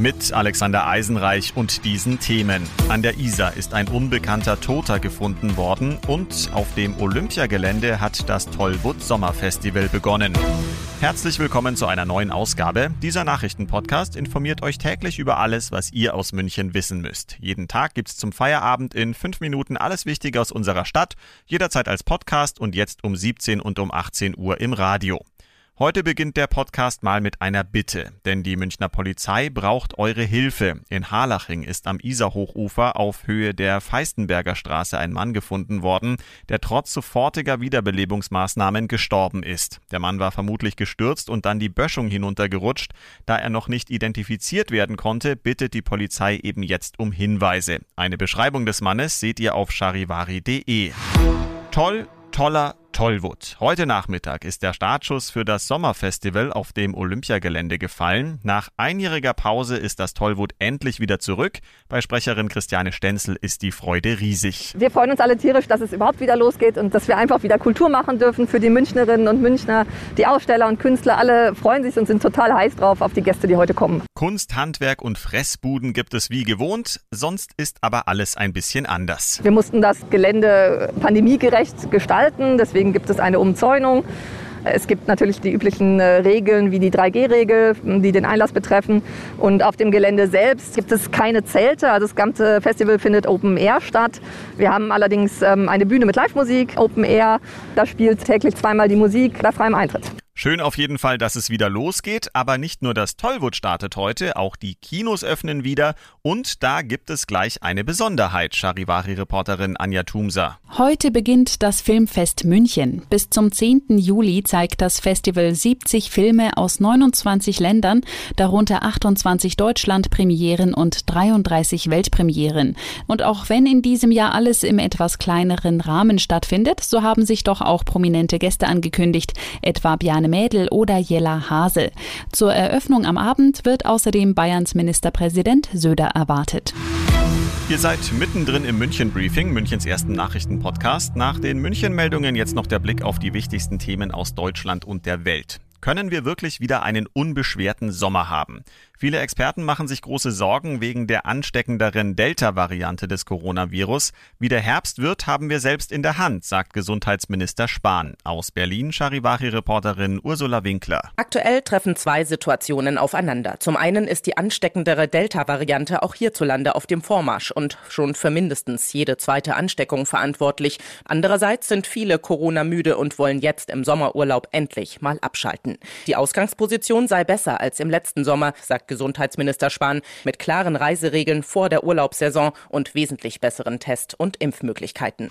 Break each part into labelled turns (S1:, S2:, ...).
S1: mit Alexander Eisenreich und diesen Themen. An der Isar ist ein unbekannter Toter gefunden worden und auf dem Olympiagelände hat das Tollwood Sommerfestival begonnen. Herzlich willkommen zu einer neuen Ausgabe. Dieser Nachrichtenpodcast informiert euch täglich über alles, was ihr aus München wissen müsst. Jeden Tag gibt's zum Feierabend in fünf Minuten alles Wichtige aus unserer Stadt, jederzeit als Podcast und jetzt um 17 und um 18 Uhr im Radio. Heute beginnt der Podcast mal mit einer Bitte, denn die Münchner Polizei braucht eure Hilfe. In Harlaching ist am Isarhochufer auf Höhe der Feistenberger Straße ein Mann gefunden worden, der trotz sofortiger Wiederbelebungsmaßnahmen gestorben ist. Der Mann war vermutlich gestürzt und dann die Böschung hinuntergerutscht. Da er noch nicht identifiziert werden konnte, bittet die Polizei eben jetzt um Hinweise. Eine Beschreibung des Mannes seht ihr auf charivari.de. Toll, toller, Tollwood. Heute Nachmittag ist der Startschuss für das Sommerfestival auf dem Olympiagelände gefallen. Nach einjähriger Pause ist das Tollwood endlich wieder zurück. Bei Sprecherin Christiane Stenzel ist die Freude riesig.
S2: Wir freuen uns alle tierisch, dass es überhaupt wieder losgeht und dass wir einfach wieder Kultur machen dürfen für die Münchnerinnen und Münchner. Die Aussteller und Künstler, alle freuen sich und sind total heiß drauf auf die Gäste, die heute kommen.
S1: Kunst, Handwerk und Fressbuden gibt es wie gewohnt. Sonst ist aber alles ein bisschen anders.
S2: Wir mussten das Gelände pandemiegerecht gestalten. Deswegen Deswegen gibt es eine Umzäunung. Es gibt natürlich die üblichen äh, Regeln wie die 3G-Regel, die den Einlass betreffen. Und auf dem Gelände selbst gibt es keine Zelte. Also das ganze Festival findet Open Air statt. Wir haben allerdings ähm, eine Bühne mit Live-Musik, Open Air. Da spielt täglich zweimal die Musik bei freiem Eintritt.
S1: Schön auf jeden Fall, dass es wieder losgeht, aber nicht nur das Tollwood startet heute, auch die Kinos öffnen wieder und da gibt es gleich eine Besonderheit, Charivari-Reporterin Anja Thumsa.
S3: Heute beginnt das Filmfest München. Bis zum 10. Juli zeigt das Festival 70 Filme aus 29 Ländern, darunter 28 Deutschland-Premieren und 33 Weltpremieren. Und auch wenn in diesem Jahr alles im etwas kleineren Rahmen stattfindet, so haben sich doch auch prominente Gäste angekündigt, etwa Bjarne Mädel oder Jella Hase. Zur Eröffnung am Abend wird außerdem Bayerns Ministerpräsident Söder erwartet.
S1: Ihr seid mittendrin im München Briefing, Münchens ersten Nachrichtenpodcast. Nach den München Meldungen jetzt noch der Blick auf die wichtigsten Themen aus Deutschland und der Welt. Können wir wirklich wieder einen unbeschwerten Sommer haben? Viele Experten machen sich große Sorgen wegen der ansteckenderen Delta-Variante des Coronavirus. Wie der Herbst wird, haben wir selbst in der Hand, sagt Gesundheitsminister Spahn. Aus Berlin Charivari-Reporterin Ursula Winkler.
S4: Aktuell treffen zwei Situationen aufeinander. Zum einen ist die ansteckendere Delta-Variante auch hierzulande auf dem Vormarsch und schon für mindestens jede zweite Ansteckung verantwortlich. Andererseits sind viele Corona-müde und wollen jetzt im Sommerurlaub endlich mal abschalten. Die Ausgangsposition sei besser als im letzten Sommer, sagt Gesundheitsminister Spahn, mit klaren Reiseregeln vor der Urlaubssaison und wesentlich besseren Test- und Impfmöglichkeiten.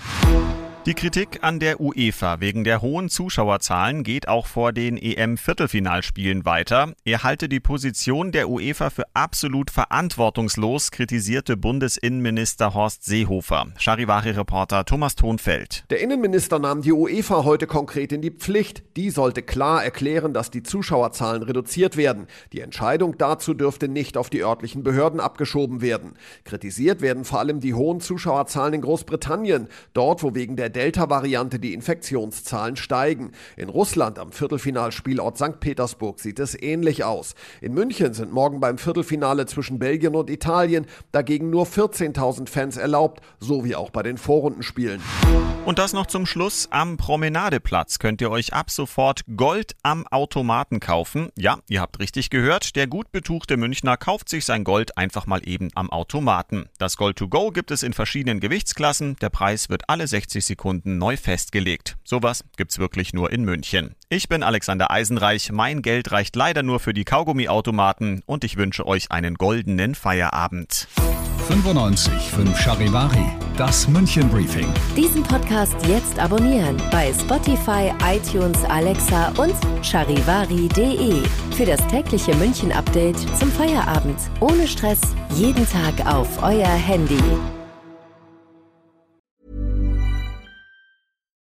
S1: Die Kritik an der UEFA wegen der hohen Zuschauerzahlen geht auch vor den EM-Viertelfinalspielen weiter. Er halte die Position der UEFA für absolut verantwortungslos, kritisierte Bundesinnenminister Horst Seehofer. Charivari-Reporter Thomas Thonfeld.
S5: Der Innenminister nahm die UEFA heute konkret in die Pflicht. Die sollte klar erklären, dass die Zuschauerzahlen reduziert werden. Die Entscheidung dazu dürfte nicht auf die örtlichen Behörden abgeschoben werden. Kritisiert werden vor allem die hohen Zuschauerzahlen in Großbritannien, dort wo wegen der der Delta-Variante die Infektionszahlen steigen. In Russland am Viertelfinalspielort St. Petersburg sieht es ähnlich aus. In München sind morgen beim Viertelfinale zwischen Belgien und Italien dagegen nur 14.000 Fans erlaubt, so wie auch bei den Vorrundenspielen.
S1: Und das noch zum Schluss. Am Promenadeplatz könnt ihr euch ab sofort Gold am Automaten kaufen. Ja, ihr habt richtig gehört. Der gut betuchte Münchner kauft sich sein Gold einfach mal eben am Automaten. Das Gold to go gibt es in verschiedenen Gewichtsklassen. Der Preis wird alle 60 Sekunden Sekunden neu festgelegt. Sowas gibt's wirklich nur in München. Ich bin Alexander Eisenreich. Mein Geld reicht leider nur für die Kaugummiautomaten und ich wünsche euch einen goldenen Feierabend.
S6: 95 5 Charivari, Das München Briefing.
S7: Diesen Podcast jetzt abonnieren bei Spotify, iTunes, Alexa und charivari.de. Für das tägliche München Update zum Feierabend. Ohne Stress. Jeden Tag auf euer Handy.